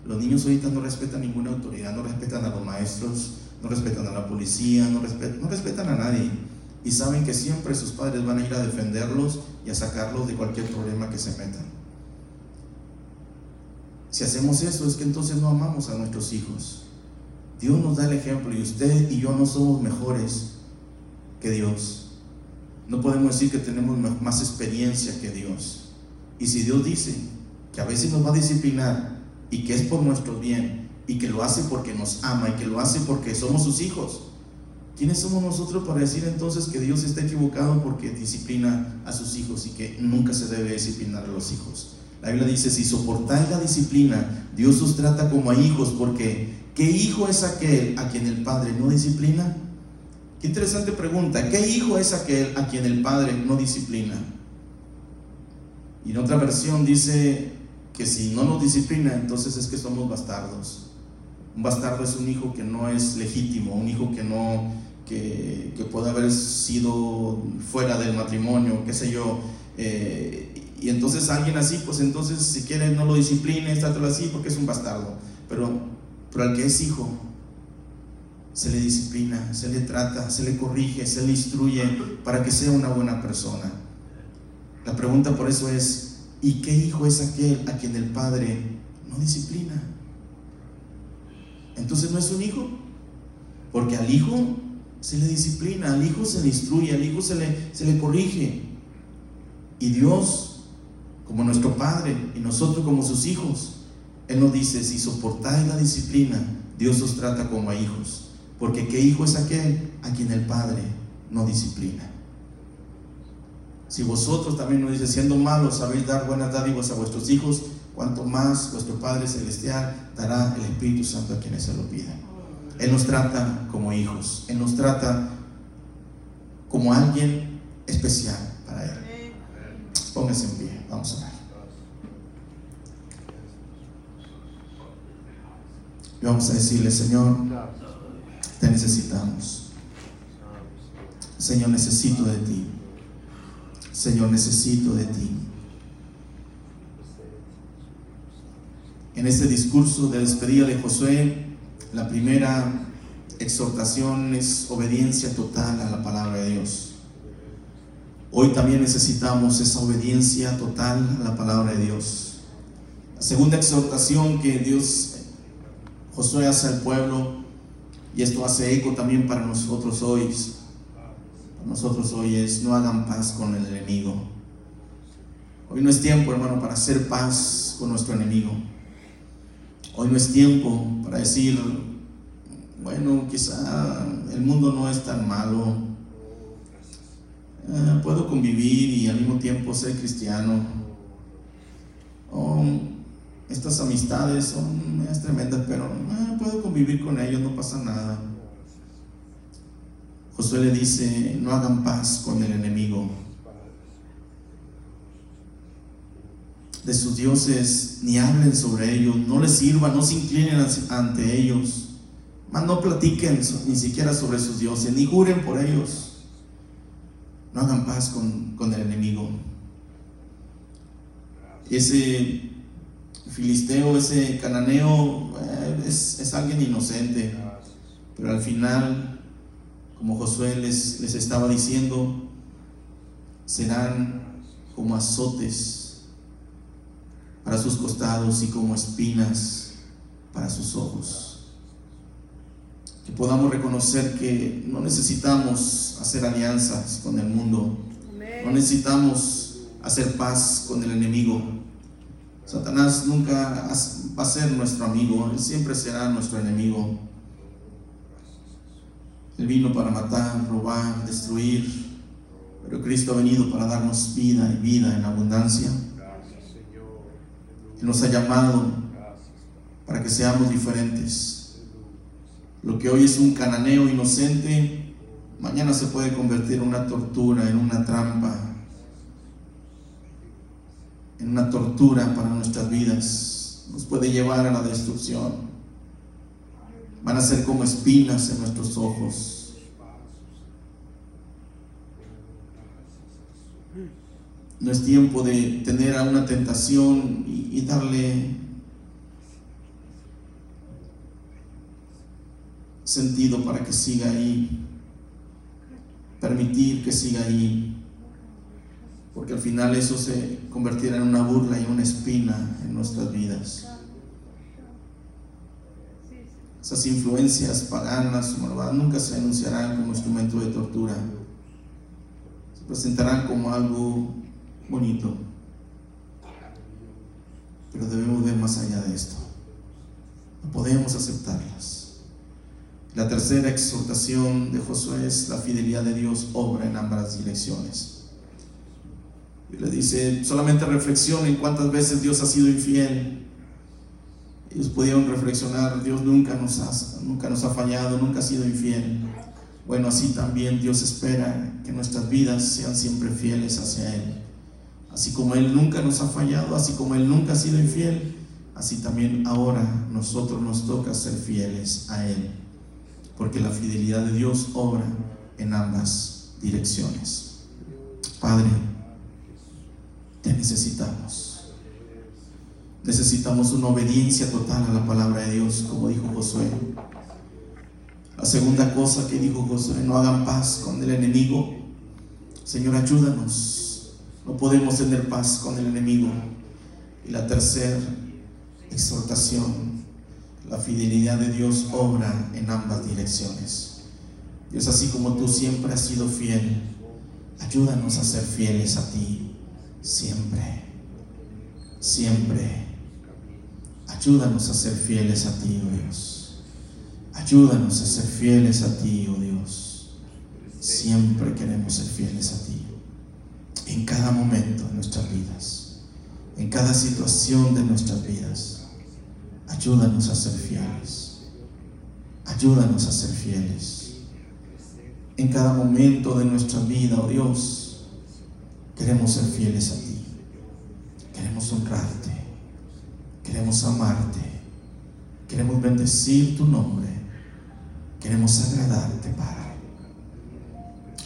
[SPEAKER 1] los niños ahorita no respetan ninguna autoridad, no respetan a los maestros, no respetan a la policía, no respetan, no respetan a nadie. Y saben que siempre sus padres van a ir a defenderlos y a sacarlos de cualquier problema que se metan. Si hacemos eso es que entonces no amamos a nuestros hijos. Dios nos da el ejemplo y usted y yo no somos mejores que Dios. No podemos decir que tenemos más experiencia que Dios. Y si Dios dice que a veces nos va a disciplinar y que es por nuestro bien y que lo hace porque nos ama y que lo hace porque somos sus hijos. ¿Quiénes somos nosotros para decir entonces que Dios está equivocado porque disciplina a sus hijos y que nunca se debe disciplinar a los hijos? La Biblia dice, si soportáis la disciplina, Dios os trata como a hijos porque ¿qué hijo es aquel a quien el Padre no disciplina? Qué interesante pregunta. ¿Qué hijo es aquel a quien el Padre no disciplina? Y en otra versión dice que si no nos disciplina, entonces es que somos bastardos. Un bastardo es un hijo que no es legítimo, un hijo que no, que, puede haber sido fuera del matrimonio, qué sé yo. Eh, y entonces alguien así, pues entonces si quiere no lo discipline, trátalo así porque es un bastardo. Pero, pero al que es hijo, se le disciplina, se le trata, se le corrige, se le instruye para que sea una buena persona. La pregunta por eso es, ¿y qué hijo es aquel a quien el padre no disciplina? entonces no es un hijo. Porque al hijo se le disciplina, al hijo se le instruye, al hijo se le, se le corrige. Y Dios, como nuestro Padre, y nosotros como sus hijos, Él nos dice, si soportáis la disciplina, Dios os trata como a hijos. Porque ¿qué hijo es aquel a quien el Padre no disciplina? Si vosotros también nos dice, siendo malos, sabéis dar buenas dádivas a vuestros hijos, cuanto más vuestro Padre Celestial dará el Espíritu Santo a quienes se lo pidan. Él nos trata como hijos, Él nos trata como alguien especial para Él. Póngase en pie, vamos a orar. Y vamos a decirle, Señor, te necesitamos. Señor, necesito de ti. Señor, necesito de ti. en este discurso de despedida de Josué, la primera exhortación es obediencia total a la palabra de Dios. Hoy también necesitamos esa obediencia total a la palabra de Dios. La segunda exhortación que Dios, Josué hace al pueblo, y esto hace eco también para nosotros hoy, para nosotros hoy es, no hagan paz con el enemigo. Hoy no es tiempo, hermano, para hacer paz con nuestro enemigo. Hoy no es tiempo para decir, bueno, quizá el mundo no es tan malo, eh, puedo convivir y al mismo tiempo ser cristiano. Estas amistades son tremendas, pero eh, puedo convivir con ellos, no pasa nada. Josué le dice, no hagan paz con el enemigo. de sus dioses, ni hablen sobre ellos, no les sirvan, no se inclinen ante ellos, mas no platiquen ni siquiera sobre sus dioses, ni juren por ellos. No hagan paz con, el enemigo. Ese filisteo, ese cananeo, eh, es, alguien inocente, pero al final, como Josué les, les estaba diciendo, serán como azotes para sus costados y como espinas para sus ojos. Que podamos reconocer que no necesitamos hacer alianzas con el mundo, no necesitamos hacer paz con el enemigo. Satanás nunca va a ser nuestro amigo, él siempre será nuestro enemigo. Él vino para matar, robar, destruir, pero Cristo ha venido para darnos vida y vida en abundancia. Él nos ha llamado para que seamos diferentes. Lo que hoy es un cananeo inocente, mañana se puede convertir en una tortura, en una trampa, en una tortura para nuestras vidas. Nos puede llevar a la destrucción. Van a ser como espinas en nuestros ojos. No es tiempo de tener a una tentación y, darle sentido para que siga ahí, permitir que siga ahí, porque al final eso se convertirá en una burla y una espina en nuestras vidas. Esas influencias paganas malvadas nunca se anunciarán como instrumento de tortura, se presentarán como algo bonito. Pero debemos ver más allá de esto. No podemos aceptarlas. La tercera exhortación de Josué es la fidelidad de Dios obra en ambas direcciones. Y le dice, solamente reflexionen cuántas veces Dios ha sido infiel. Ellos pudieron reflexionar, Dios nunca nos ha, nunca nos ha fallado, nunca ha sido infiel. Bueno, así también Dios espera que nuestras vidas sean siempre fieles hacia Él. Así como Él nunca nos ha fallado, así como Él nunca ha sido infiel, así también ahora nosotros nos toca ser fieles a Él. Porque la fidelidad de Dios obra en ambas direcciones. Padre, te necesitamos. Necesitamos una obediencia total a la palabra de Dios, como dijo Josué. La segunda cosa que dijo Josué, no hagan paz con el enemigo. Señor, ayúdanos no podemos tener paz con el enemigo. Y la tercera exhortación, la fidelidad de Dios obra en ambas direcciones. Dios, así como tú siempre has sido fiel, ayúdanos a ser fieles a ti, siempre, siempre. Ayúdanos a ser fieles a ti, oh Dios. Ayúdanos a ser fieles a ti, oh Dios. Siempre queremos ser fieles a ti en cada momento de nuestras vidas, en cada situación de nuestras vidas. Ayúdanos a ser fieles. Ayúdanos a ser fieles. En cada momento de nuestra vida, oh Dios, queremos ser fieles a ti. Queremos honrarte. Queremos amarte. Queremos bendecir tu nombre. Queremos agradarte, Padre.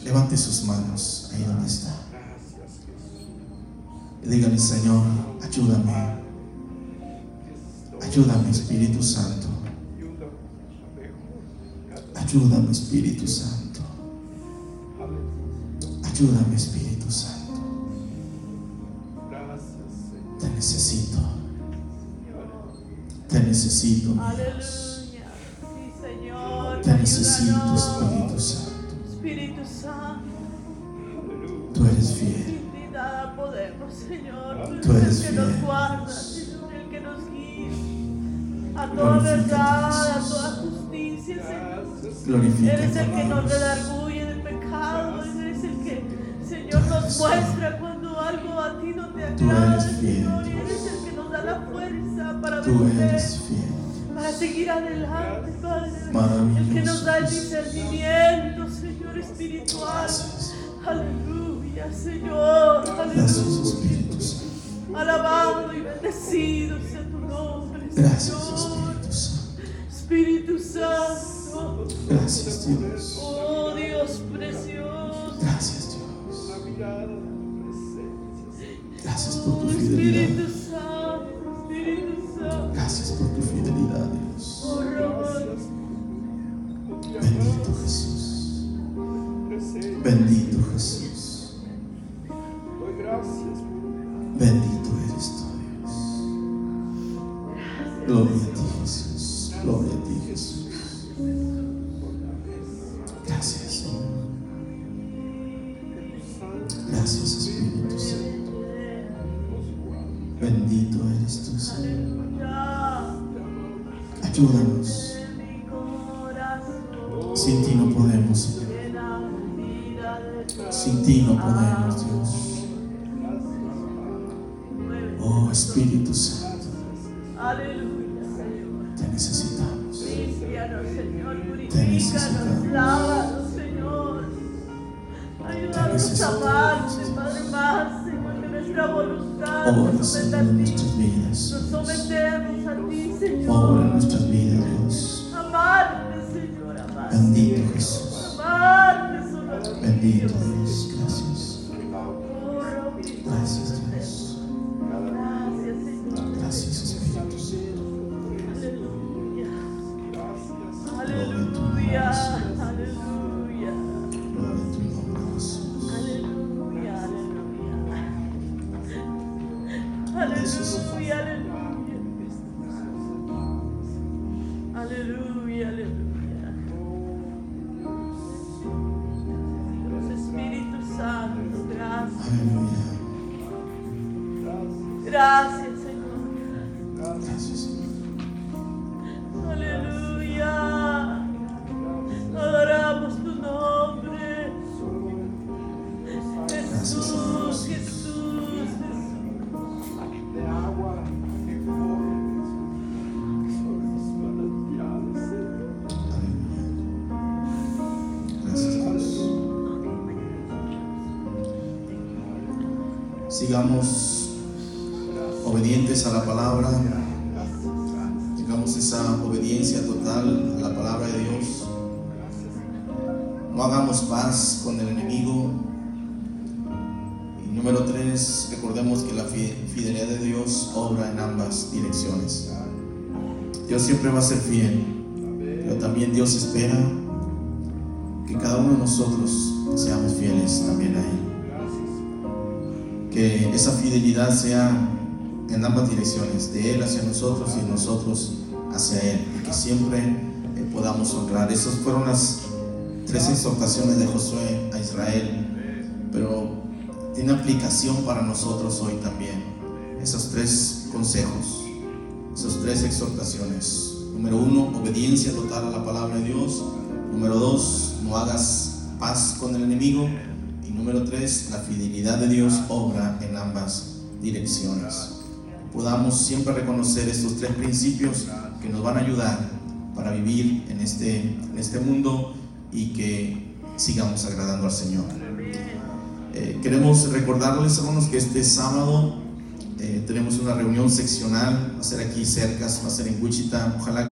[SPEAKER 1] Levante sus manos ahí donde está. Y dígale, Señor, ayúdame. Ayúdame, Espíritu Santo. Ayúdame, Espíritu Santo. Ayúdame, Espíritu necesito. Te necesito, Dios. Te necesito, Espíritu Santo.
[SPEAKER 2] Espíritu Santo.
[SPEAKER 1] Tú eres fiel. Tú eres
[SPEAKER 2] el que nos
[SPEAKER 1] fiel.
[SPEAKER 2] guarda, el que nos guía. A toda verdad, a toda justicia, Señor. Eres el que nos redarguye del pecado. Eres el que, Señor, nos muestra algo a ti no te
[SPEAKER 1] Tú
[SPEAKER 2] agrada,
[SPEAKER 1] eres fiel,
[SPEAKER 2] Señor. Y eres el que nos da la fuerza para
[SPEAKER 1] Tú
[SPEAKER 2] vencer,
[SPEAKER 1] eres fiel.
[SPEAKER 2] para seguir adelante, Padre. El que nos da el discernimiento, Señor, espiritual.
[SPEAKER 1] Gracias.
[SPEAKER 2] Aleluya, Señor. Aleluya. Alabado y bendecido sea tu nombre,
[SPEAKER 1] Gracias,
[SPEAKER 2] Señor.
[SPEAKER 1] Espíritu Santo.
[SPEAKER 2] Espíritu Santo.
[SPEAKER 1] Gracias, Dios.
[SPEAKER 2] Oh Dios precioso.
[SPEAKER 1] Gracias, Dios. Gracias por tu fidelidad. Gracias por tu fidelidad, Dios. Bendito Jesús. Bendito Jesús. Sigamos obedientes a la palabra. Tengamos esa obediencia total a la palabra de Dios. No hagamos paz con el enemigo. Y número tres, recordemos que la fi- fidelidad de Dios obra en ambas direcciones. Dios siempre va a ser fiel, pero también Dios espera que cada uno de nosotros seamos fieles también a Él. Que esa fidelidad sea en ambas direcciones, de Él hacia nosotros y nosotros hacia Él, y que siempre eh, podamos honrar. Esas fueron las tres exhortaciones de Josué a Israel, pero tiene aplicación para nosotros hoy también. Esos tres consejos, esas tres exhortaciones. Número uno, obediencia total a la palabra de Dios. Número dos, no hagas paz con el enemigo. Número tres, la fidelidad de Dios obra en ambas direcciones. Podamos siempre reconocer estos tres principios que nos van a ayudar para vivir en este, este mundo y que sigamos agradando al Señor. Eh, queremos recordarles, hermanos, que este sábado eh, tenemos una reunión seccional, va a ser aquí cerca, va a ser en Wichita. Ojalá